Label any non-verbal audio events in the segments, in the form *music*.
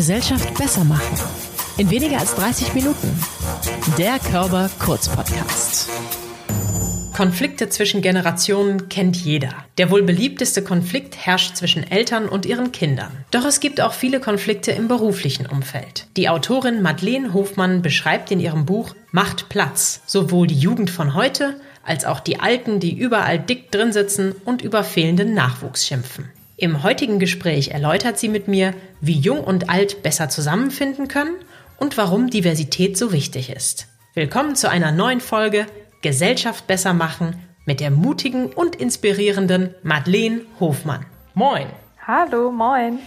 Gesellschaft besser machen. In weniger als 30 Minuten. Der Körper Kurz Podcast. Konflikte zwischen Generationen kennt jeder. Der wohl beliebteste Konflikt herrscht zwischen Eltern und ihren Kindern. Doch es gibt auch viele Konflikte im beruflichen Umfeld. Die Autorin Madeleine Hofmann beschreibt in ihrem Buch Macht Platz sowohl die Jugend von heute als auch die Alten, die überall dick drin sitzen und über fehlenden Nachwuchs schimpfen. Im heutigen Gespräch erläutert sie mit mir, wie Jung und Alt besser zusammenfinden können und warum Diversität so wichtig ist. Willkommen zu einer neuen Folge Gesellschaft besser machen mit der mutigen und inspirierenden Madeleine Hofmann. Moin. Hallo, moin.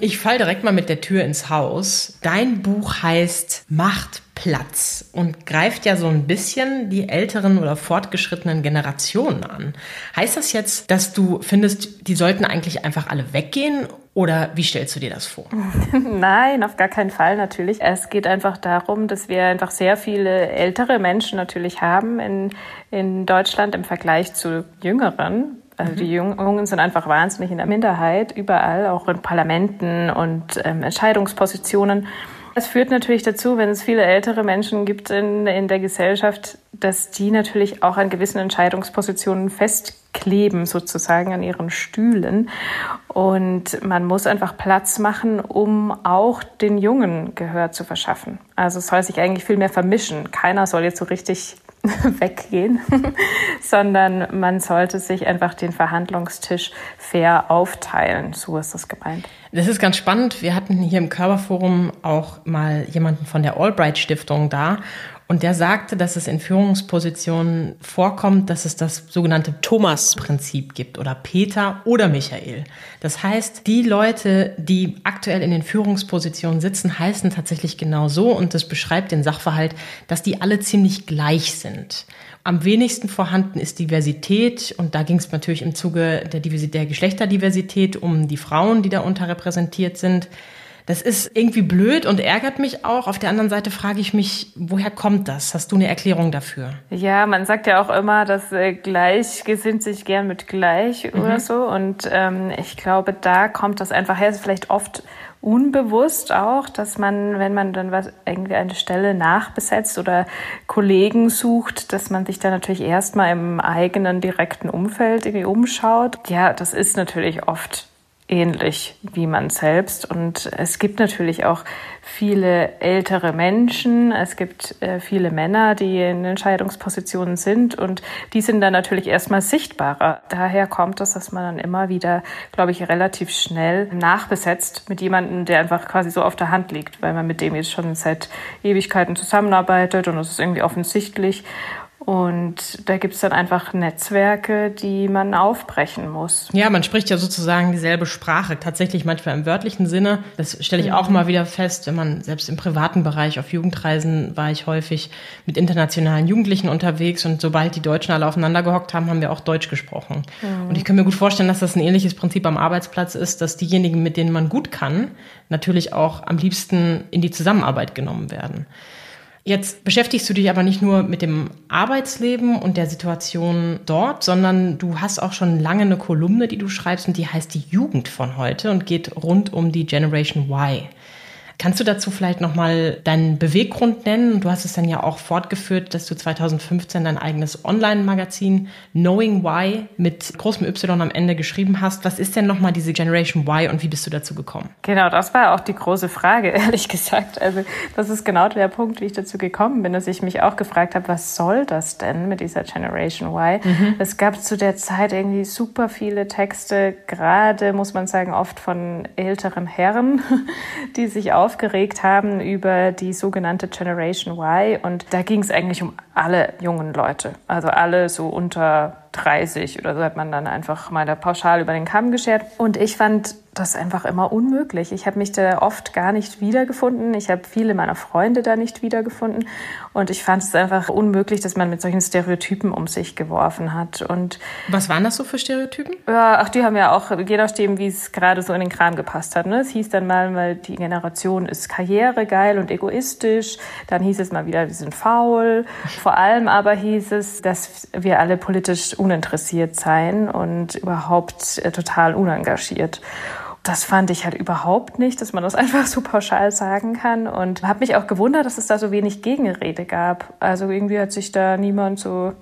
Ich fall direkt mal mit der Tür ins Haus. Dein Buch heißt Macht Platz und greift ja so ein bisschen die älteren oder fortgeschrittenen Generationen an. Heißt das jetzt, dass du findest, die sollten eigentlich einfach alle weggehen oder wie stellst du dir das vor? *laughs* Nein, auf gar keinen Fall natürlich. Es geht einfach darum, dass wir einfach sehr viele ältere Menschen natürlich haben in, in Deutschland im Vergleich zu jüngeren. Also die Jungen sind einfach wahnsinnig in der Minderheit, überall, auch in Parlamenten und ähm, Entscheidungspositionen. Es führt natürlich dazu, wenn es viele ältere Menschen gibt in, in der Gesellschaft, dass die natürlich auch an gewissen Entscheidungspositionen festkleben, sozusagen an ihren Stühlen. Und man muss einfach Platz machen, um auch den Jungen Gehör zu verschaffen. Also es soll sich eigentlich viel mehr vermischen. Keiner soll jetzt so richtig *laughs* weggehen, *laughs* sondern man sollte sich einfach den Verhandlungstisch fair aufteilen. So ist das gemeint. Das ist ganz spannend. Wir hatten hier im Körperforum auch mal jemanden von der Albright Stiftung da und der sagte, dass es in Führungspositionen vorkommt, dass es das sogenannte Thomas-Prinzip gibt oder Peter oder Michael. Das heißt, die Leute, die aktuell in den Führungspositionen sitzen, heißen tatsächlich genau so und das beschreibt den Sachverhalt, dass die alle ziemlich gleich sind. Am wenigsten vorhanden ist Diversität und da ging es natürlich im Zuge der, der Geschlechterdiversität um die Frauen, die da unterrepräsentiert sind. Das ist irgendwie blöd und ärgert mich auch. Auf der anderen Seite frage ich mich, woher kommt das? Hast du eine Erklärung dafür? Ja, man sagt ja auch immer, dass äh, gleich gesinnt sich gern mit gleich mhm. oder so. Und ähm, ich glaube, da kommt das einfach her. Es ist vielleicht oft unbewusst auch, dass man, wenn man dann was irgendwie eine Stelle nachbesetzt oder Kollegen sucht, dass man sich dann natürlich erstmal im eigenen direkten Umfeld irgendwie umschaut. Ja, das ist natürlich oft ähnlich wie man selbst. Und es gibt natürlich auch viele ältere Menschen, es gibt äh, viele Männer, die in Entscheidungspositionen sind und die sind dann natürlich erstmal sichtbarer. Daher kommt es, dass man dann immer wieder, glaube ich, relativ schnell nachbesetzt mit jemandem, der einfach quasi so auf der Hand liegt, weil man mit dem jetzt schon seit Ewigkeiten zusammenarbeitet und es ist irgendwie offensichtlich. Und da gibt es dann einfach Netzwerke, die man aufbrechen muss. Ja, man spricht ja sozusagen dieselbe Sprache, tatsächlich manchmal im wörtlichen Sinne. Das stelle ich auch mhm. mal wieder fest, wenn man selbst im privaten Bereich auf Jugendreisen war ich häufig mit internationalen Jugendlichen unterwegs und sobald die Deutschen alle aufeinander gehockt haben, haben wir auch Deutsch gesprochen. Mhm. Und ich kann mir gut vorstellen, dass das ein ähnliches Prinzip am Arbeitsplatz ist, dass diejenigen, mit denen man gut kann, natürlich auch am liebsten in die Zusammenarbeit genommen werden. Jetzt beschäftigst du dich aber nicht nur mit dem Arbeitsleben und der Situation dort, sondern du hast auch schon lange eine Kolumne, die du schreibst und die heißt die Jugend von heute und geht rund um die Generation Y. Kannst du dazu vielleicht nochmal deinen Beweggrund nennen? Du hast es dann ja auch fortgeführt, dass du 2015 dein eigenes Online-Magazin Knowing Why mit großem Y am Ende geschrieben hast. Was ist denn nochmal diese Generation Y und wie bist du dazu gekommen? Genau, das war auch die große Frage, *laughs* ehrlich gesagt. Also das ist genau der Punkt, wie ich dazu gekommen bin, dass ich mich auch gefragt habe, was soll das denn mit dieser Generation Y? Mhm. Es gab zu der Zeit irgendwie super viele Texte, gerade muss man sagen, oft von älteren Herren, *laughs* die sich auch aufgeregt haben über die sogenannte Generation Y. Und da ging es eigentlich um alle jungen Leute. Also alle so unter 30 oder so hat man dann einfach mal da pauschal über den Kamm geschert. Und ich fand das einfach immer unmöglich. Ich habe mich da oft gar nicht wiedergefunden. Ich habe viele meiner Freunde da nicht wiedergefunden. Und ich fand es einfach unmöglich, dass man mit solchen Stereotypen um sich geworfen hat. Und Was waren das so für Stereotypen? Ja, ach, die haben ja auch, je nachdem, wie es gerade so in den Kram gepasst hat. Ne? Es hieß dann mal, weil die Generation ist karrieregeil und egoistisch. Dann hieß es mal wieder, wir sind faul. Vor allem aber hieß es, dass wir alle politisch uninteressiert seien und überhaupt äh, total unengagiert. Das fand ich halt überhaupt nicht, dass man das *laughs* einfach so pauschal sagen kann. Und habe mich auch gewundert, dass es da so wenig Gegenrede gab. Also irgendwie hat sich da niemand so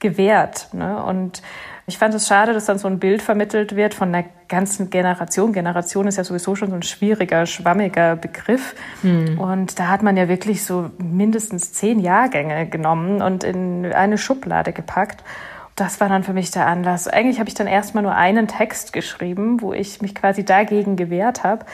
gewehrt. Ne? Und ich fand es schade, dass dann so ein Bild vermittelt wird von einer ganzen Generation. Generation ist ja sowieso schon so ein schwieriger, schwammiger Begriff. Hm. Und da hat man ja wirklich so mindestens zehn Jahrgänge genommen und in eine Schublade gepackt. Das war dann für mich der Anlass. Eigentlich habe ich dann erstmal nur einen Text geschrieben, wo ich mich quasi dagegen gewehrt habe.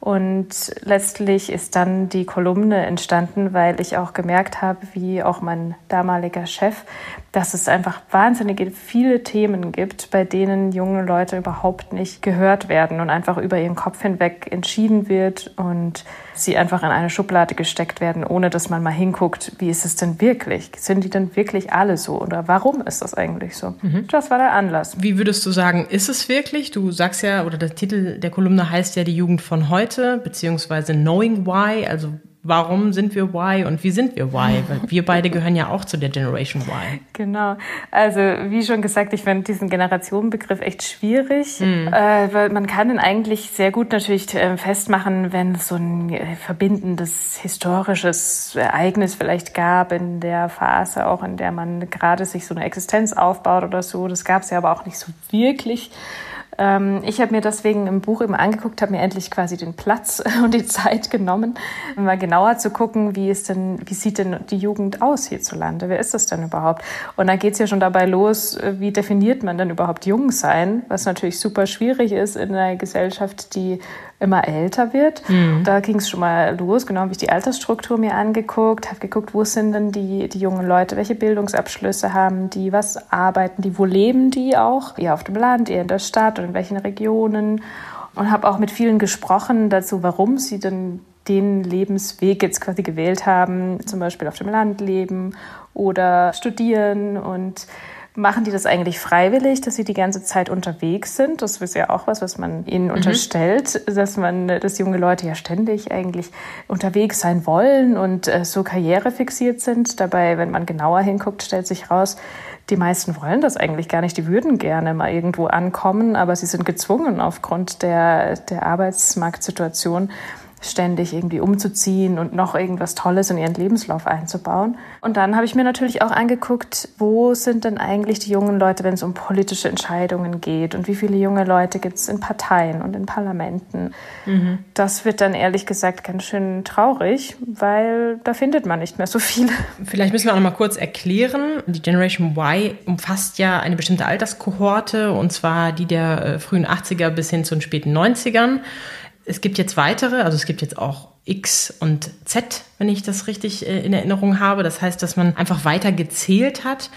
Und letztlich ist dann die Kolumne entstanden, weil ich auch gemerkt habe, wie auch mein damaliger Chef, dass es einfach wahnsinnig viele Themen gibt, bei denen junge Leute überhaupt nicht gehört werden und einfach über ihren Kopf hinweg entschieden wird und sie einfach in eine Schublade gesteckt werden, ohne dass man mal hinguckt, wie ist es denn wirklich? Sind die denn wirklich alle so oder warum ist das eigentlich so? Mhm. Das war der Anlass. Wie würdest du sagen, ist es wirklich? Du sagst ja, oder der Titel der Kolumne heißt ja die Jugend von heute, beziehungsweise Knowing Why, also warum sind wir Y und wie sind wir Y? *laughs* Weil wir beide gehören ja auch zu der Generation Y. Genau. Also wie schon gesagt, ich finde diesen Generationenbegriff echt schwierig, mhm. äh, weil man kann ihn eigentlich sehr gut natürlich äh, festmachen, wenn es so ein äh, verbindendes historisches Ereignis vielleicht gab in der Phase, auch in der man gerade sich so eine Existenz aufbaut oder so. Das gab es ja aber auch nicht so wirklich. Ähm, ich habe mir deswegen im Buch eben angeguckt, habe mir endlich quasi den Platz *laughs* und die Zeit genommen, mal genauer zu gucken, wie ist denn, wie sieht denn die Jugend aus hierzulande? Wer ist das denn überhaupt? Und dann geht es ja schon dabei los, wie definiert man denn überhaupt jung sein, was natürlich super schwierig ist in einer Gesellschaft, die immer älter wird. Mhm. Da ging es schon mal los, genau habe ich die Altersstruktur mir angeguckt, habe geguckt, wo sind denn die, die jungen Leute, welche Bildungsabschlüsse haben die, was arbeiten die, wo leben die auch, eher auf dem Land, eher in der Stadt oder in welchen Regionen und habe auch mit vielen gesprochen dazu, warum sie denn den Lebensweg jetzt quasi gewählt haben, zum Beispiel auf dem Land leben oder studieren und Machen die das eigentlich freiwillig, dass sie die ganze Zeit unterwegs sind? Das ist ja auch was, was man ihnen mhm. unterstellt, dass man, dass junge Leute ja ständig eigentlich unterwegs sein wollen und äh, so karrierefixiert sind. Dabei, wenn man genauer hinguckt, stellt sich raus, die meisten wollen das eigentlich gar nicht. Die würden gerne mal irgendwo ankommen, aber sie sind gezwungen aufgrund der, der Arbeitsmarktsituation ständig irgendwie umzuziehen und noch irgendwas Tolles in ihren Lebenslauf einzubauen. Und dann habe ich mir natürlich auch angeguckt, wo sind denn eigentlich die jungen Leute, wenn es um politische Entscheidungen geht und wie viele junge Leute gibt es in Parteien und in Parlamenten. Mhm. Das wird dann ehrlich gesagt ganz schön traurig, weil da findet man nicht mehr so viele. Vielleicht müssen wir auch noch mal kurz erklären, die Generation Y umfasst ja eine bestimmte Alterskohorte und zwar die der äh, frühen 80er bis hin zu den späten 90ern. Es gibt jetzt weitere, also es gibt jetzt auch X und Z, wenn ich das richtig äh, in Erinnerung habe. Das heißt, dass man einfach weiter gezählt hat.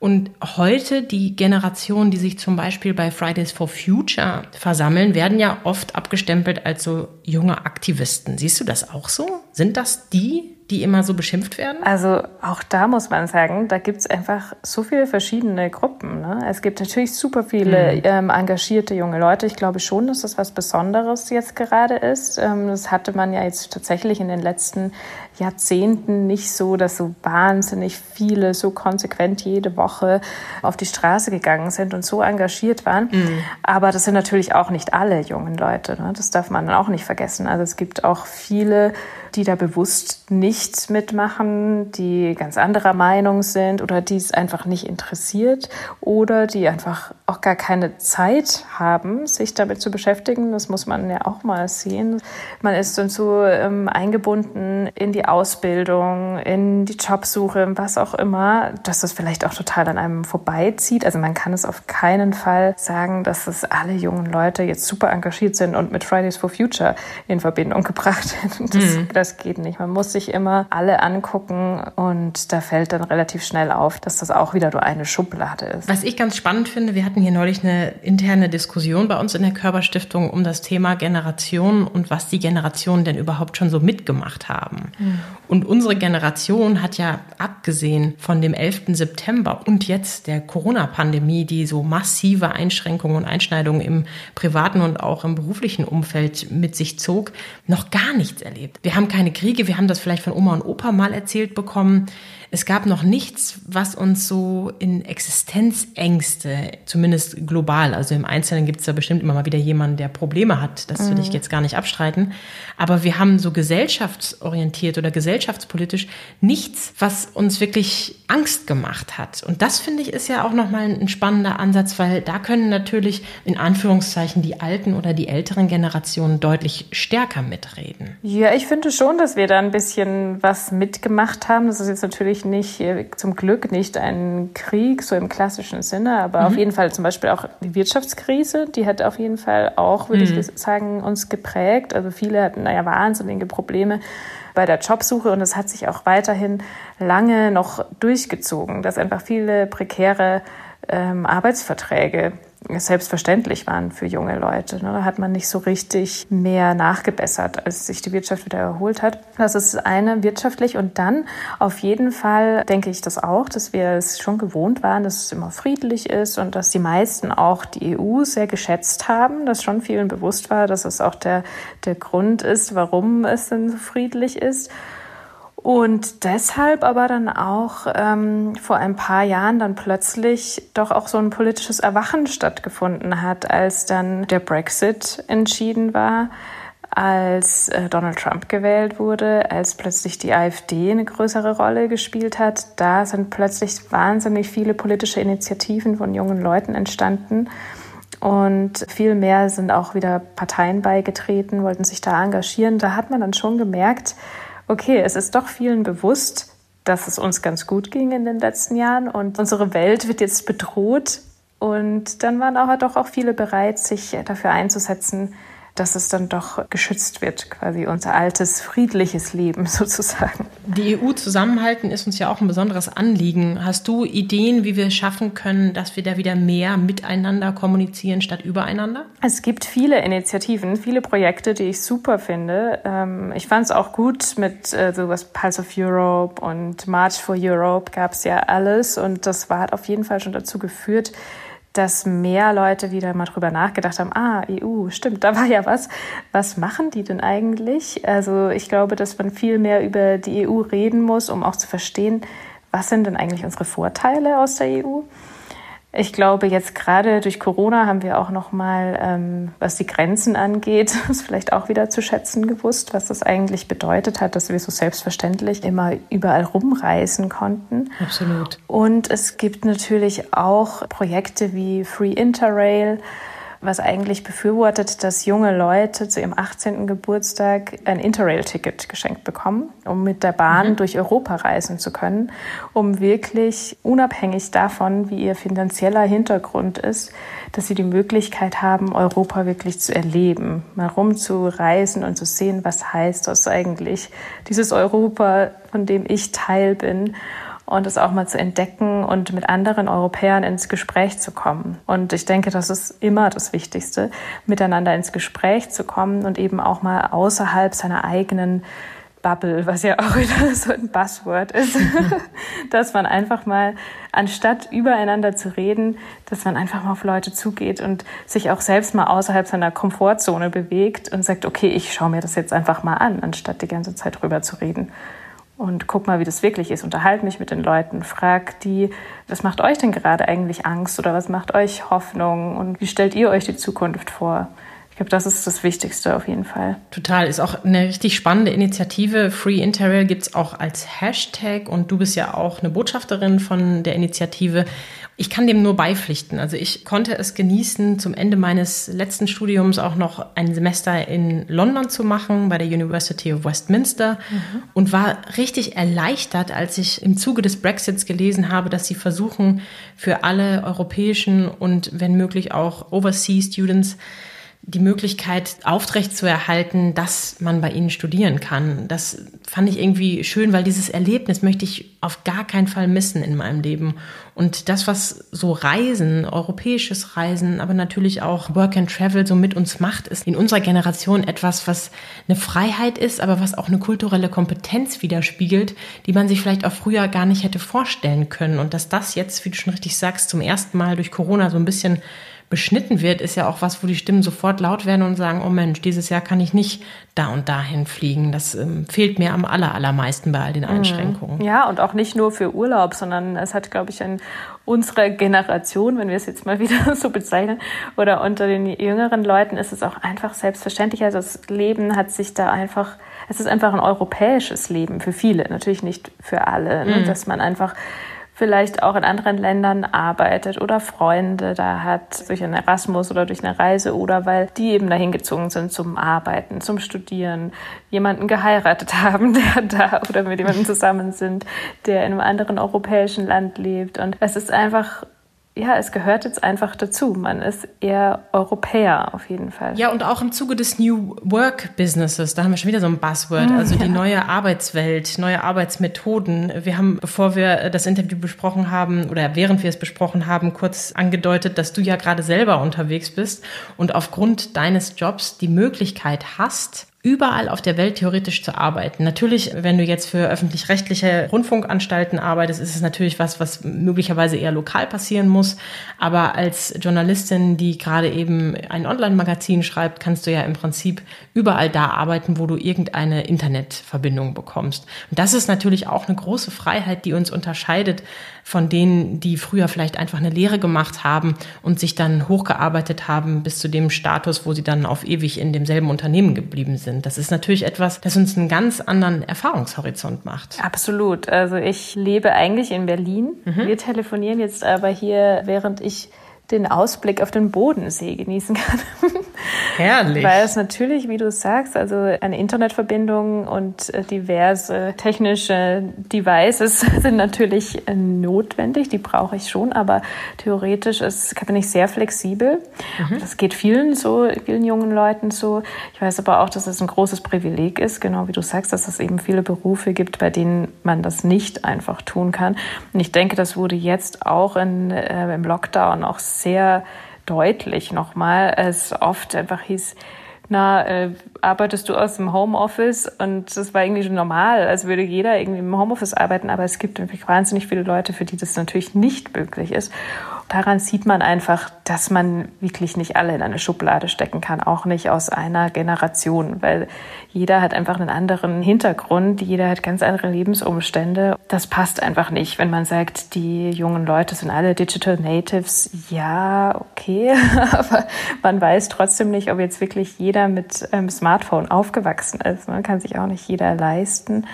Und heute die Generationen, die sich zum Beispiel bei Fridays for Future versammeln, werden ja oft abgestempelt als so junge Aktivisten. Siehst du das auch so? Sind das die, die immer so beschimpft werden? Also auch da muss man sagen, da gibt es einfach so viele verschiedene Gruppen. Ne? Es gibt natürlich super viele mhm. ähm, engagierte junge Leute. Ich glaube schon, dass das was Besonderes jetzt gerade ist. Ähm, das hatte man ja jetzt tatsächlich in den letzten Jahrzehnten nicht so, dass so wahnsinnig viele so konsequent jede Woche auf die Straße gegangen sind und so engagiert waren. Mhm. Aber das sind natürlich auch nicht alle jungen Leute. Ne? Das darf man dann auch nicht vergessen. Also es gibt auch viele, die da bewusst nicht mitmachen, die ganz anderer Meinung sind oder die es einfach nicht interessiert oder die einfach auch gar keine Zeit haben, sich damit zu beschäftigen. Das muss man ja auch mal sehen. Man ist dann so ähm, eingebunden in die Ausbildung, in die Jobsuche, was auch immer, dass das vielleicht auch total an einem vorbeizieht. Also man kann es auf keinen Fall sagen, dass es alle jungen Leute jetzt super engagiert sind und mit Fridays for Future in Verbindung *laughs* gebracht werden. Das, mhm. das geht nicht. Man muss sich immer alle angucken und da fällt dann relativ schnell auf, dass das auch wieder nur eine Schublade ist. Was ich ganz spannend finde, wir hatten hier neulich eine interne Diskussion bei uns in der Körperstiftung um das Thema Generation und was die Generationen denn überhaupt schon so mitgemacht haben. Mhm. Und unsere Generation hat ja abgesehen von dem 11. September und jetzt der Corona-Pandemie, die so massive Einschränkungen und Einschneidungen im privaten und auch im beruflichen Umfeld mit sich zog, noch gar nichts erlebt. Wir haben keine Kriege, wir haben das vielleicht von Oma und Opa mal erzählt bekommen, es gab noch nichts, was uns so in Existenzängste, zumindest global, also im Einzelnen gibt es da bestimmt immer mal wieder jemanden, der Probleme hat, das will ich mhm. jetzt gar nicht abstreiten, aber wir haben so gesellschaftsorientiert oder gesellschaftspolitisch nichts, was uns wirklich Angst gemacht hat. Und das finde ich ist ja auch nochmal ein spannender Ansatz, weil da können natürlich in Anführungszeichen die alten oder die älteren Generationen deutlich stärker mitreden. Ja, ich finde schon, dass wir da ein bisschen was mitgemacht haben. Das ist jetzt natürlich natürlich nicht, zum Glück nicht ein Krieg, so im klassischen Sinne, aber mhm. auf jeden Fall zum Beispiel auch die Wirtschaftskrise, die hat auf jeden Fall auch, würde mhm. ich sagen, uns geprägt. Also viele hatten naja wahnsinnige Probleme bei der Jobsuche und es hat sich auch weiterhin lange noch durchgezogen, dass einfach viele prekäre ähm, Arbeitsverträge selbstverständlich waren für junge Leute. Ne? Da hat man nicht so richtig mehr nachgebessert, als sich die Wirtschaft wieder erholt hat. Das ist eine wirtschaftlich. Und dann auf jeden Fall denke ich das auch, dass wir es schon gewohnt waren, dass es immer friedlich ist und dass die meisten auch die EU sehr geschätzt haben, dass schon vielen bewusst war, dass es auch der, der Grund ist, warum es denn so friedlich ist. Und deshalb aber dann auch ähm, vor ein paar Jahren dann plötzlich doch auch so ein politisches Erwachen stattgefunden hat, als dann der Brexit entschieden war, als äh, Donald Trump gewählt wurde, als plötzlich die AfD eine größere Rolle gespielt hat. Da sind plötzlich wahnsinnig viele politische Initiativen von jungen Leuten entstanden. Und viel mehr sind auch wieder Parteien beigetreten, wollten sich da engagieren. Da hat man dann schon gemerkt, okay, es ist doch vielen bewusst, dass es uns ganz gut ging in den letzten Jahren und unsere Welt wird jetzt bedroht. Und dann waren aber doch auch viele bereit, sich dafür einzusetzen, dass es dann doch geschützt wird, quasi unser altes, friedliches Leben *laughs* sozusagen. Die EU zusammenhalten ist uns ja auch ein besonderes Anliegen. Hast du Ideen, wie wir es schaffen können, dass wir da wieder mehr miteinander kommunizieren statt übereinander? Es gibt viele Initiativen, viele Projekte, die ich super finde. Ähm, ich fand es auch gut mit äh, sowas Pulse of Europe und March for Europe gab es ja alles und das war, hat auf jeden Fall schon dazu geführt, dass mehr Leute wieder mal drüber nachgedacht haben, ah, EU, stimmt, da war ja was. Was machen die denn eigentlich? Also ich glaube, dass man viel mehr über die EU reden muss, um auch zu verstehen, was sind denn eigentlich unsere Vorteile aus der EU? Ich glaube, jetzt gerade durch Corona haben wir auch noch mal, ähm, was die Grenzen angeht, *laughs* ist vielleicht auch wieder zu schätzen gewusst, was das eigentlich bedeutet hat, dass wir so selbstverständlich immer überall rumreisen konnten. Absolut. Und es gibt natürlich auch Projekte wie Free Interrail, was eigentlich befürwortet, dass junge Leute zu ihrem 18. Geburtstag ein Interrail-Ticket geschenkt bekommen, um mit der Bahn mhm. durch Europa reisen zu können, um wirklich unabhängig davon, wie ihr finanzieller Hintergrund ist, dass sie die Möglichkeit haben, Europa wirklich zu erleben, mal rumzureisen und zu sehen, was heißt das eigentlich, dieses Europa, von dem ich Teil bin und es auch mal zu entdecken und mit anderen Europäern ins Gespräch zu kommen. Und ich denke, das ist immer das Wichtigste, miteinander ins Gespräch zu kommen und eben auch mal außerhalb seiner eigenen Bubble, was ja auch *laughs* wieder so ein Buzzword ist, *laughs* dass man einfach mal, anstatt übereinander zu reden, dass man einfach mal auf Leute zugeht und sich auch selbst mal außerhalb seiner Komfortzone bewegt und sagt, okay, ich schaue mir das jetzt einfach mal an, anstatt die ganze Zeit drüber zu reden und guck mal, wie das wirklich ist. Unterhalte mich mit den Leuten, frag die, was macht euch denn gerade eigentlich Angst oder was macht euch Hoffnung und wie stellt ihr euch die Zukunft vor? Ich glaube, das ist das Wichtigste auf jeden Fall. Total, ist auch eine richtig spannende Initiative. Free Interrail gibt es auch als Hashtag und du bist ja auch eine Botschafterin von der Initiative. Ich kann dem nur beipflichten. Also ich konnte es genießen, zum Ende meines letzten Studiums auch noch ein Semester in London zu machen, bei der University of Westminster mhm. und war richtig erleichtert, als ich im Zuge des Brexits gelesen habe, dass sie versuchen, für alle europäischen und wenn möglich auch Overseas Students die Möglichkeit aufrechtzuerhalten, dass man bei ihnen studieren kann. Das fand ich irgendwie schön, weil dieses Erlebnis möchte ich auf gar keinen Fall missen in meinem Leben. Und das, was so Reisen, europäisches Reisen, aber natürlich auch Work and Travel so mit uns macht, ist in unserer Generation etwas, was eine Freiheit ist, aber was auch eine kulturelle Kompetenz widerspiegelt, die man sich vielleicht auch früher gar nicht hätte vorstellen können. Und dass das jetzt, wie du schon richtig sagst, zum ersten Mal durch Corona so ein bisschen beschnitten wird, ist ja auch was, wo die Stimmen sofort laut werden und sagen, oh Mensch, dieses Jahr kann ich nicht da und dahin fliegen. Das ähm, fehlt mir am aller, allermeisten bei all den mhm. Einschränkungen. Ja, und auch nicht nur für Urlaub, sondern es hat, glaube ich, in unserer Generation, wenn wir es jetzt mal *laughs* wieder so bezeichnen, oder unter den jüngeren Leuten ist es auch einfach selbstverständlich. Also das Leben hat sich da einfach es ist einfach ein europäisches Leben für viele, natürlich nicht für alle, ne? mhm. dass man einfach vielleicht auch in anderen Ländern arbeitet oder Freunde da hat, durch einen Erasmus oder durch eine Reise oder weil die eben dahin gezogen sind zum Arbeiten, zum Studieren, jemanden geheiratet *laughs* haben, der da oder mit jemandem zusammen sind, der in einem anderen europäischen Land lebt. Und es ist einfach ja, es gehört jetzt einfach dazu. Man ist eher Europäer auf jeden Fall. Ja, und auch im Zuge des New Work Businesses, da haben wir schon wieder so ein Buzzword, also die *laughs* neue Arbeitswelt, neue Arbeitsmethoden. Wir haben, bevor wir das Interview besprochen haben oder während wir es besprochen haben, kurz angedeutet, dass du ja gerade selber unterwegs bist und aufgrund deines Jobs die Möglichkeit hast, überall auf der Welt theoretisch zu arbeiten. Natürlich, wenn du jetzt für öffentlich-rechtliche Rundfunkanstalten arbeitest, ist es natürlich was, was möglicherweise eher lokal passieren muss. Aber als Journalistin, die gerade eben ein Online-Magazin schreibt, kannst du ja im Prinzip überall da arbeiten, wo du irgendeine Internetverbindung bekommst. Und das ist natürlich auch eine große Freiheit, die uns unterscheidet von denen, die früher vielleicht einfach eine Lehre gemacht haben und sich dann hochgearbeitet haben bis zu dem Status, wo sie dann auf ewig in demselben Unternehmen geblieben sind. Das ist natürlich etwas, das uns einen ganz anderen Erfahrungshorizont macht. Absolut. Also ich lebe eigentlich in Berlin. Mhm. Wir telefonieren jetzt aber hier, während ich den Ausblick auf den Bodensee genießen kann. *laughs* Herrlich. Weil es natürlich, wie du sagst, also eine Internetverbindung und äh, diverse technische Devices *laughs* sind natürlich äh, notwendig, die brauche ich schon, aber theoretisch ist, bin ich sehr flexibel. Mhm. Das geht vielen so, vielen jungen Leuten so. Ich weiß aber auch, dass es ein großes Privileg ist, genau wie du sagst, dass es eben viele Berufe gibt, bei denen man das nicht einfach tun kann. Und ich denke, das wurde jetzt auch in, äh, im Lockdown auch sehr deutlich nochmal. Es oft einfach hieß, na, äh, arbeitest du aus dem Homeoffice? Und das war irgendwie schon normal, als würde jeder irgendwie im Homeoffice arbeiten, aber es gibt natürlich wahnsinnig viele Leute, für die das natürlich nicht möglich ist daran sieht man einfach, dass man wirklich nicht alle in eine Schublade stecken kann, auch nicht aus einer Generation, weil jeder hat einfach einen anderen Hintergrund, jeder hat ganz andere Lebensumstände. Das passt einfach nicht, wenn man sagt, die jungen Leute sind alle Digital Natives. Ja, okay, *laughs* aber man weiß trotzdem nicht, ob jetzt wirklich jeder mit einem Smartphone aufgewachsen ist. Man kann sich auch nicht jeder leisten.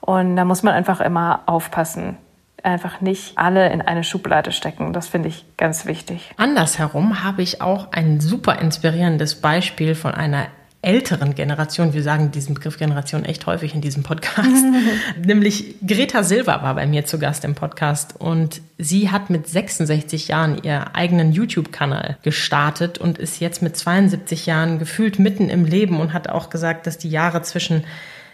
Und da muss man einfach immer aufpassen einfach nicht alle in eine Schublade stecken. Das finde ich ganz wichtig. Andersherum habe ich auch ein super inspirierendes Beispiel von einer älteren Generation, wir sagen diesen Begriff Generation echt häufig in diesem Podcast, *laughs* nämlich Greta Silva war bei mir zu Gast im Podcast und sie hat mit 66 Jahren ihren eigenen YouTube-Kanal gestartet und ist jetzt mit 72 Jahren gefühlt mitten im Leben und hat auch gesagt, dass die Jahre zwischen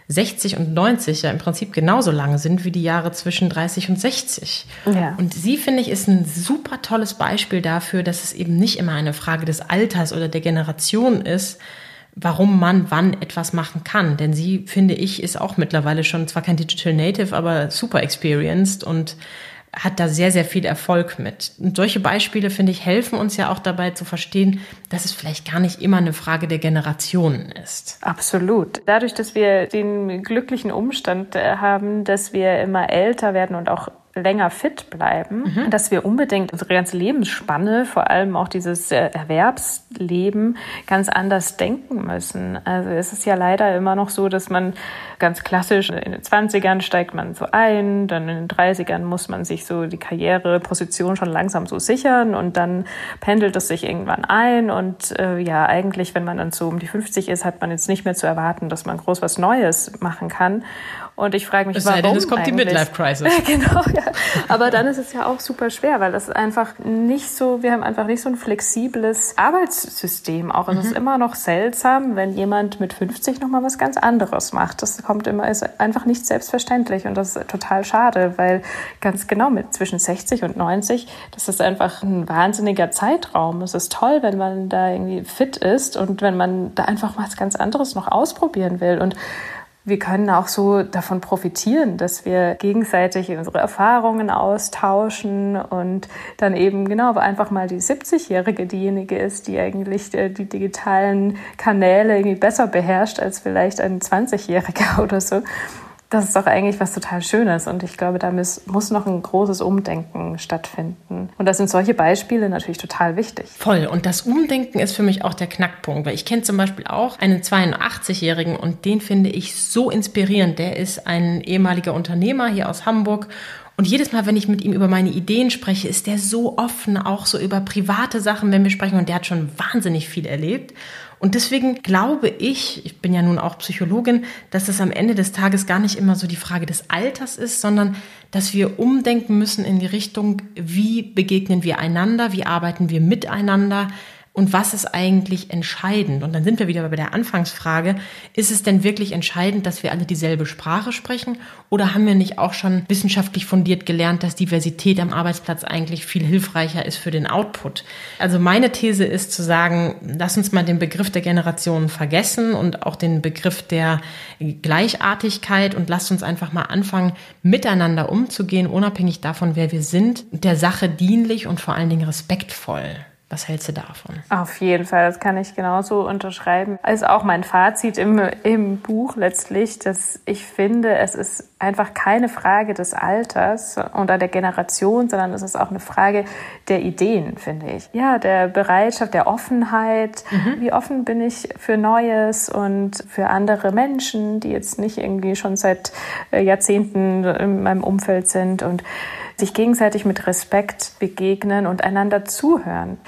60 und 90 ja im Prinzip genauso lang sind wie die Jahre zwischen 30 und 60. Ja. Und sie, finde ich, ist ein super tolles Beispiel dafür, dass es eben nicht immer eine Frage des Alters oder der Generation ist, warum man wann etwas machen kann. Denn sie, finde ich, ist auch mittlerweile schon zwar kein Digital Native, aber super experienced und hat da sehr, sehr viel Erfolg mit. Und solche Beispiele, finde ich, helfen uns ja auch dabei zu verstehen, dass es vielleicht gar nicht immer eine Frage der Generationen ist. Absolut. Dadurch, dass wir den glücklichen Umstand äh, haben, dass wir immer älter werden und auch länger fit bleiben, mhm. dass wir unbedingt unsere ganze Lebensspanne, vor allem auch dieses äh, Erwerbsleben, ganz anders denken müssen. Also es ist ja leider immer noch so, dass man ganz klassisch in den 20ern steigt man so ein, dann in den 30ern muss man sich so die Karriereposition schon langsam so sichern und dann pendelt es sich irgendwann ein und äh, ja, eigentlich, wenn man dann so um die 50 ist, hat man jetzt nicht mehr zu erwarten, dass man groß was Neues machen kann. Und ich frage mich, es warum denn, es kommt eigentlich? die Midlife-Crisis. *laughs* genau, ja. Aber dann ist es ja auch super schwer, weil das ist einfach nicht so, wir haben einfach nicht so ein flexibles Arbeitssystem. Auch mhm. es ist mhm. immer noch seltsam, wenn jemand mit 50 nochmal was ganz anderes macht. Das kommt immer, ist einfach nicht selbstverständlich und das ist total schade, weil ganz genau mit zwischen 60 und 90, das ist einfach ein wahnsinniger Zeitraum. Es ist toll, wenn man da irgendwie fit ist und wenn man da einfach was ganz anderes noch ausprobieren will. Und wir können auch so davon profitieren, dass wir gegenseitig unsere Erfahrungen austauschen und dann eben genau einfach mal die 70-Jährige diejenige ist, die eigentlich äh, die digitalen Kanäle irgendwie besser beherrscht als vielleicht ein 20-Jähriger *laughs* oder so das ist doch eigentlich was total Schönes. Und ich glaube, da muss noch ein großes Umdenken stattfinden. Und da sind solche Beispiele natürlich total wichtig. Voll. Und das Umdenken ist für mich auch der Knackpunkt. Weil ich kenne zum Beispiel auch einen 82-Jährigen und den finde ich so inspirierend. Der ist ein ehemaliger Unternehmer hier aus Hamburg und jedes Mal, wenn ich mit ihm über meine Ideen spreche, ist der so offen, auch so über private Sachen, wenn wir sprechen. Und der hat schon wahnsinnig viel erlebt. Und deswegen glaube ich, ich bin ja nun auch Psychologin, dass es am Ende des Tages gar nicht immer so die Frage des Alters ist, sondern dass wir umdenken müssen in die Richtung, wie begegnen wir einander, wie arbeiten wir miteinander, und was ist eigentlich entscheidend? Und dann sind wir wieder bei der Anfangsfrage, ist es denn wirklich entscheidend, dass wir alle dieselbe Sprache sprechen? Oder haben wir nicht auch schon wissenschaftlich fundiert gelernt, dass Diversität am Arbeitsplatz eigentlich viel hilfreicher ist für den Output? Also meine These ist zu sagen, lass uns mal den Begriff der Generationen vergessen und auch den Begriff der Gleichartigkeit und lasst uns einfach mal anfangen, miteinander umzugehen, unabhängig davon, wer wir sind, der Sache dienlich und vor allen Dingen respektvoll. Was hältst du davon? Auf jeden Fall, das kann ich genauso unterschreiben. Also auch mein Fazit im, im Buch letztlich, dass ich finde, es ist einfach keine Frage des Alters oder der Generation, sondern es ist auch eine Frage der Ideen, finde ich. Ja, der Bereitschaft, der Offenheit. Mhm. Wie offen bin ich für Neues und für andere Menschen, die jetzt nicht irgendwie schon seit äh, Jahrzehnten in meinem Umfeld sind und sich gegenseitig mit Respekt begegnen und einander zuhören.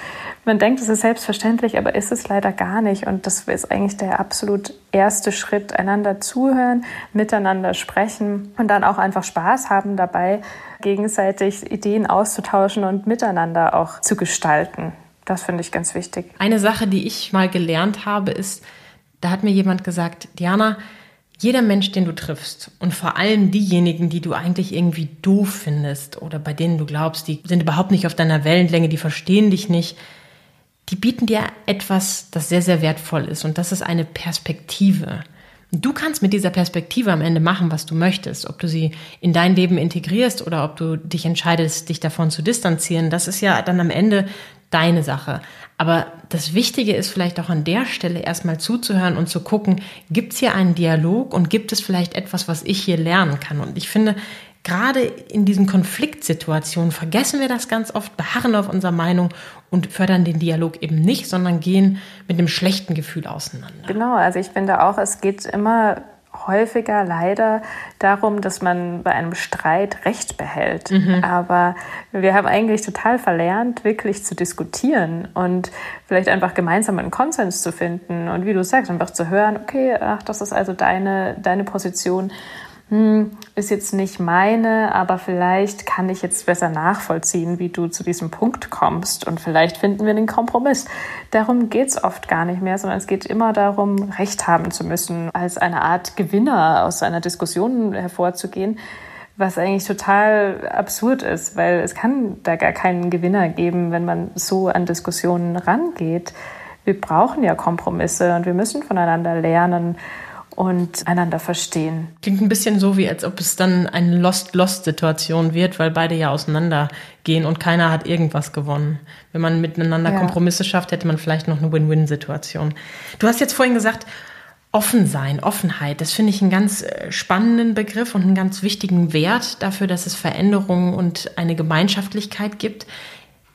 Man denkt, es ist selbstverständlich, aber ist es leider gar nicht. Und das ist eigentlich der absolut erste Schritt, einander zuhören, miteinander sprechen und dann auch einfach Spaß haben dabei, gegenseitig Ideen auszutauschen und miteinander auch zu gestalten. Das finde ich ganz wichtig. Eine Sache, die ich mal gelernt habe, ist, da hat mir jemand gesagt, Diana, jeder Mensch, den du triffst und vor allem diejenigen, die du eigentlich irgendwie doof findest oder bei denen du glaubst, die sind überhaupt nicht auf deiner Wellenlänge, die verstehen dich nicht, die bieten dir etwas, das sehr, sehr wertvoll ist und das ist eine Perspektive. Du kannst mit dieser Perspektive am Ende machen, was du möchtest. Ob du sie in dein Leben integrierst oder ob du dich entscheidest, dich davon zu distanzieren, das ist ja dann am Ende deine Sache. Aber das Wichtige ist vielleicht auch an der Stelle erstmal zuzuhören und zu gucken, gibt es hier einen Dialog und gibt es vielleicht etwas, was ich hier lernen kann? Und ich finde, gerade in diesen Konfliktsituationen vergessen wir das ganz oft, beharren auf unserer Meinung und fördern den Dialog eben nicht, sondern gehen mit einem schlechten Gefühl auseinander. Genau, also ich finde auch, es geht immer häufiger leider darum, dass man bei einem Streit Recht behält. Mhm. Aber wir haben eigentlich total verlernt, wirklich zu diskutieren und vielleicht einfach gemeinsam einen Konsens zu finden und wie du sagst, einfach zu hören, okay, ach, das ist also deine, deine Position hm, ist jetzt nicht meine, aber vielleicht kann ich jetzt besser nachvollziehen, wie du zu diesem Punkt kommst und vielleicht finden wir den Kompromiss. Darum geht es oft gar nicht mehr, sondern es geht immer darum, Recht haben zu müssen, als eine Art Gewinner aus einer Diskussion hervorzugehen, was eigentlich total absurd ist, weil es kann da gar keinen Gewinner geben, wenn man so an Diskussionen rangeht. Wir brauchen ja Kompromisse und wir müssen voneinander lernen und einander verstehen. Klingt ein bisschen so, wie als ob es dann eine Lost-Lost-Situation wird, weil beide ja auseinandergehen und keiner hat irgendwas gewonnen. Wenn man miteinander ja. Kompromisse schafft, hätte man vielleicht noch eine Win-Win-Situation. Du hast jetzt vorhin gesagt, offen sein, Offenheit, das finde ich einen ganz äh, spannenden Begriff und einen ganz wichtigen Wert dafür, dass es Veränderungen und eine Gemeinschaftlichkeit gibt.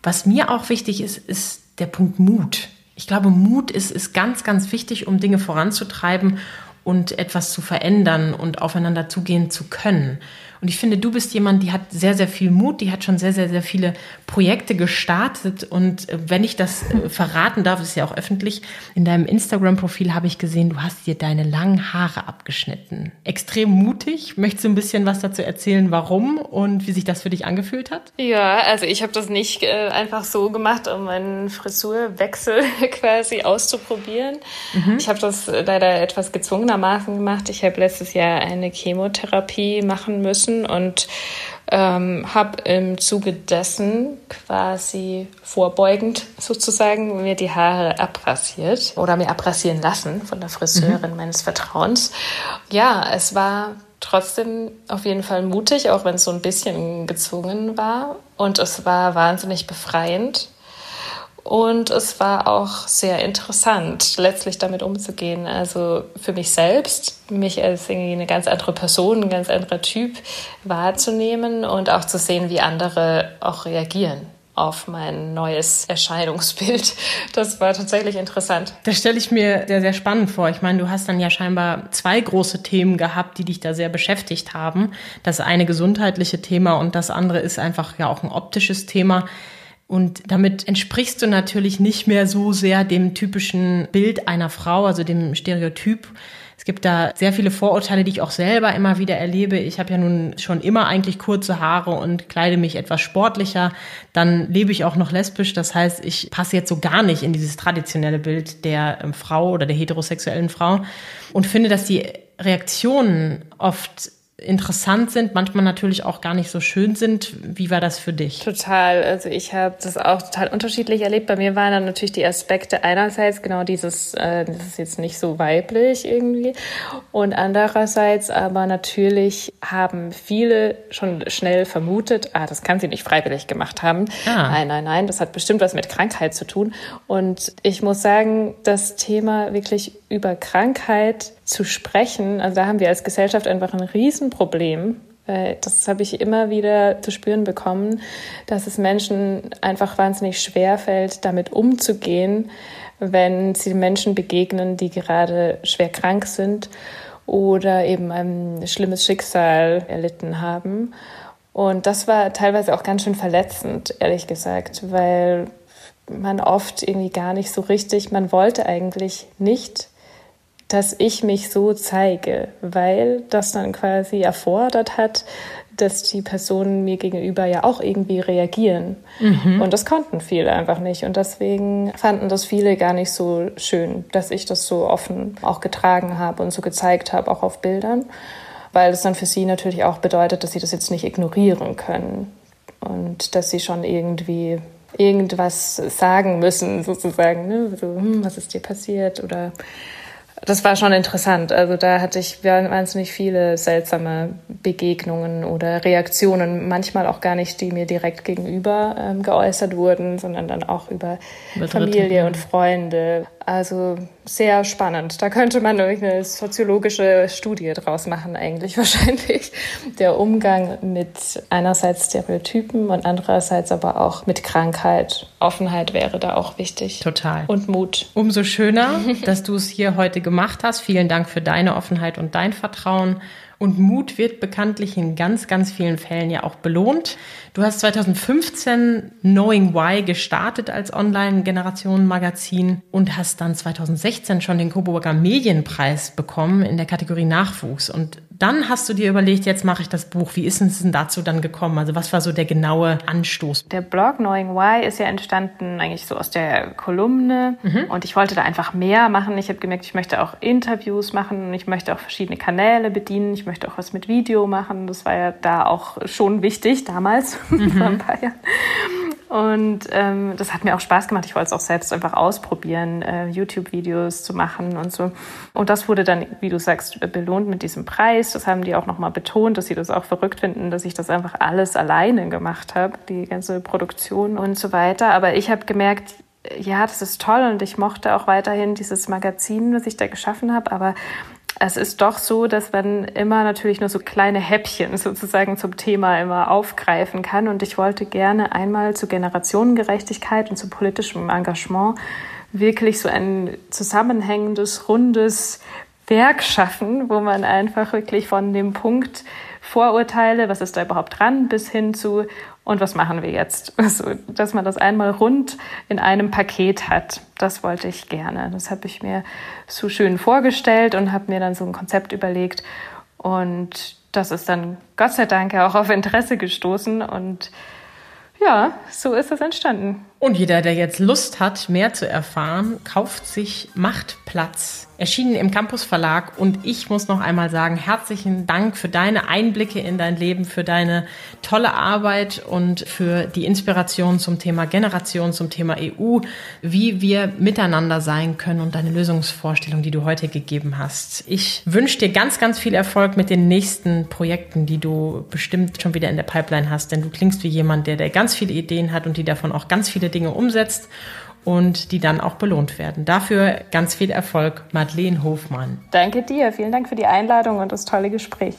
Was mir auch wichtig ist, ist der Punkt Mut. Ich glaube, Mut ist, ist ganz, ganz wichtig, um Dinge voranzutreiben und etwas zu verändern und aufeinander zugehen zu können. Und ich finde, du bist jemand, die hat sehr, sehr viel Mut, die hat schon sehr, sehr, sehr viele Projekte gestartet. Und äh, wenn ich das äh, verraten darf, ist ja auch öffentlich, in deinem Instagram-Profil habe ich gesehen, du hast dir deine langen Haare abgeschnitten. Extrem mutig. Möchtest du ein bisschen was dazu erzählen, warum und wie sich das für dich angefühlt hat? Ja, also ich habe das nicht äh, einfach so gemacht, um meinen Frisurwechsel *laughs* quasi auszuprobieren. Mhm. Ich habe das leider etwas gezwungenermaßen gemacht. Ich habe letztes Jahr eine Chemotherapie machen müssen müssen und ähm, habe im Zuge dessen quasi vorbeugend sozusagen mir die Haare abrasiert oder mir abrasieren lassen von der Friseurin mhm. meines Vertrauens. Ja, es war trotzdem auf jeden Fall mutig, auch wenn es so ein bisschen gezwungen war. Und es war wahnsinnig befreiend. Und es war auch sehr interessant, letztlich damit umzugehen. Also für mich selbst, mich als irgendwie eine ganz andere Person, ein ganz anderer Typ wahrzunehmen und auch zu sehen, wie andere auch reagieren auf mein neues Erscheinungsbild. *laughs* Das war tatsächlich interessant. Das stelle ich mir sehr, sehr spannend vor. Ich meine, du hast dann ja scheinbar zwei große Themen gehabt, die dich da sehr beschäftigt haben. Das eine gesundheitliche Thema und das andere ist einfach ja auch ein optisches Thema. Und damit entsprichst du natürlich nicht mehr so sehr dem typischen Bild einer Frau, also dem Stereotyp, es gibt da sehr viele Vorurteile, die ich auch selber immer wieder erlebe. Ich habe ja nun schon immer eigentlich kurze Haare und kleide mich etwas sportlicher. Dann lebe ich auch noch lesbisch. Das heißt, ich passe jetzt so gar nicht in dieses traditionelle Bild der ähm, Frau oder der heterosexuellen Frau und finde, dass die Reaktionen oft interessant sind, manchmal natürlich auch gar nicht so schön sind. Wie war das für dich? Total. Also ich habe das auch total unterschiedlich erlebt. Bei mir waren dann natürlich die Aspekte einerseits genau dieses, äh, das ist jetzt nicht so weiblich irgendwie und andererseits aber natürlich haben viele schon schnell vermutet, ah, das kann sie nicht freiwillig gemacht haben. Ah. Nein, nein, nein, das hat bestimmt was mit Krankheit zu tun. Und ich muss sagen, das Thema wirklich über Krankheit zu sprechen, also da haben wir als Gesellschaft einfach ein Riesenproblem. Das habe ich immer wieder zu spüren bekommen, dass es Menschen einfach wahnsinnig schwer fällt, damit umzugehen, wenn sie Menschen begegnen, die gerade schwer krank sind oder eben ein schlimmes Schicksal erlitten haben. Und das war teilweise auch ganz schön verletzend, ehrlich gesagt, weil man oft irgendwie gar nicht so richtig, man wollte eigentlich nicht dass ich mich so zeige, weil das dann quasi erfordert hat, dass die Personen mir gegenüber ja auch irgendwie reagieren. Mhm. Und das konnten viele einfach nicht. Und deswegen fanden das viele gar nicht so schön, dass ich das so offen auch getragen habe und so gezeigt habe, auch auf Bildern. Weil das dann für sie natürlich auch bedeutet, dass sie das jetzt nicht ignorieren können. Und dass sie schon irgendwie irgendwas sagen müssen, sozusagen. Ne? So, hm, was ist dir passiert? Oder das war schon interessant. Also da hatte ich wahnsinnig viele seltsame Begegnungen oder Reaktionen, manchmal auch gar nicht, die mir direkt gegenüber ähm, geäußert wurden, sondern dann auch über, über Familie und Freunde. Also sehr spannend. Da könnte man eine soziologische Studie draus machen, eigentlich *laughs* wahrscheinlich. Der Umgang mit einerseits Stereotypen und andererseits aber auch mit Krankheit. Offenheit wäre da auch wichtig. Total. Und Mut. Umso schöner, *laughs* dass du es hier heute gemacht hast. Vielen Dank für deine Offenheit und dein Vertrauen. Und Mut wird bekanntlich in ganz, ganz vielen Fällen ja auch belohnt. Du hast 2015 Knowing Why gestartet als Online-Generation-Magazin und hast dann 2016 schon den Coburger Medienpreis bekommen in der Kategorie Nachwuchs. Und dann hast du dir überlegt, jetzt mache ich das Buch. Wie ist es denn dazu dann gekommen? Also was war so der genaue Anstoß? Der Blog Knowing Why ist ja entstanden eigentlich so aus der Kolumne mhm. und ich wollte da einfach mehr machen. Ich habe gemerkt, ich möchte auch Interviews machen ich möchte auch verschiedene Kanäle bedienen. Ich möchte auch was mit Video machen. Das war ja da auch schon wichtig damals, mhm. *laughs* vor ein. Und ähm, das hat mir auch Spaß gemacht. Ich wollte es auch selbst einfach ausprobieren, äh, YouTube-Videos zu machen und so. Und das wurde dann, wie du sagst, belohnt mit diesem Preis. Das haben die auch nochmal betont, dass sie das auch verrückt finden, dass ich das einfach alles alleine gemacht habe, die ganze Produktion und so weiter. Aber ich habe gemerkt, ja, das ist toll und ich mochte auch weiterhin dieses Magazin, was ich da geschaffen habe, aber es ist doch so, dass man immer natürlich nur so kleine Häppchen sozusagen zum Thema immer aufgreifen kann. Und ich wollte gerne einmal zu Generationengerechtigkeit und zu politischem Engagement wirklich so ein zusammenhängendes, rundes Werk schaffen, wo man einfach wirklich von dem Punkt Vorurteile, was ist da überhaupt dran, bis hin zu, und was machen wir jetzt? *laughs* Also, dass man das einmal rund in einem Paket hat, das wollte ich gerne. Das habe ich mir so schön vorgestellt und habe mir dann so ein Konzept überlegt. Und das ist dann Gott sei Dank auch auf Interesse gestoßen. Und ja, so ist es entstanden. Und jeder, der jetzt Lust hat, mehr zu erfahren, kauft sich Machtplatz erschienen im Campus Verlag. Und ich muss noch einmal sagen, herzlichen Dank für deine Einblicke in dein Leben, für deine tolle Arbeit und für die Inspiration zum Thema Generation, zum Thema EU, wie wir miteinander sein können und deine Lösungsvorstellung, die du heute gegeben hast. Ich wünsche dir ganz, ganz viel Erfolg mit den nächsten Projekten, die du bestimmt schon wieder in der Pipeline hast, denn du klingst wie jemand, der, der ganz viele Ideen hat und die davon auch ganz viele Dinge umsetzt und die dann auch belohnt werden. Dafür ganz viel Erfolg, Madeleine Hofmann. Danke dir, vielen Dank für die Einladung und das tolle Gespräch.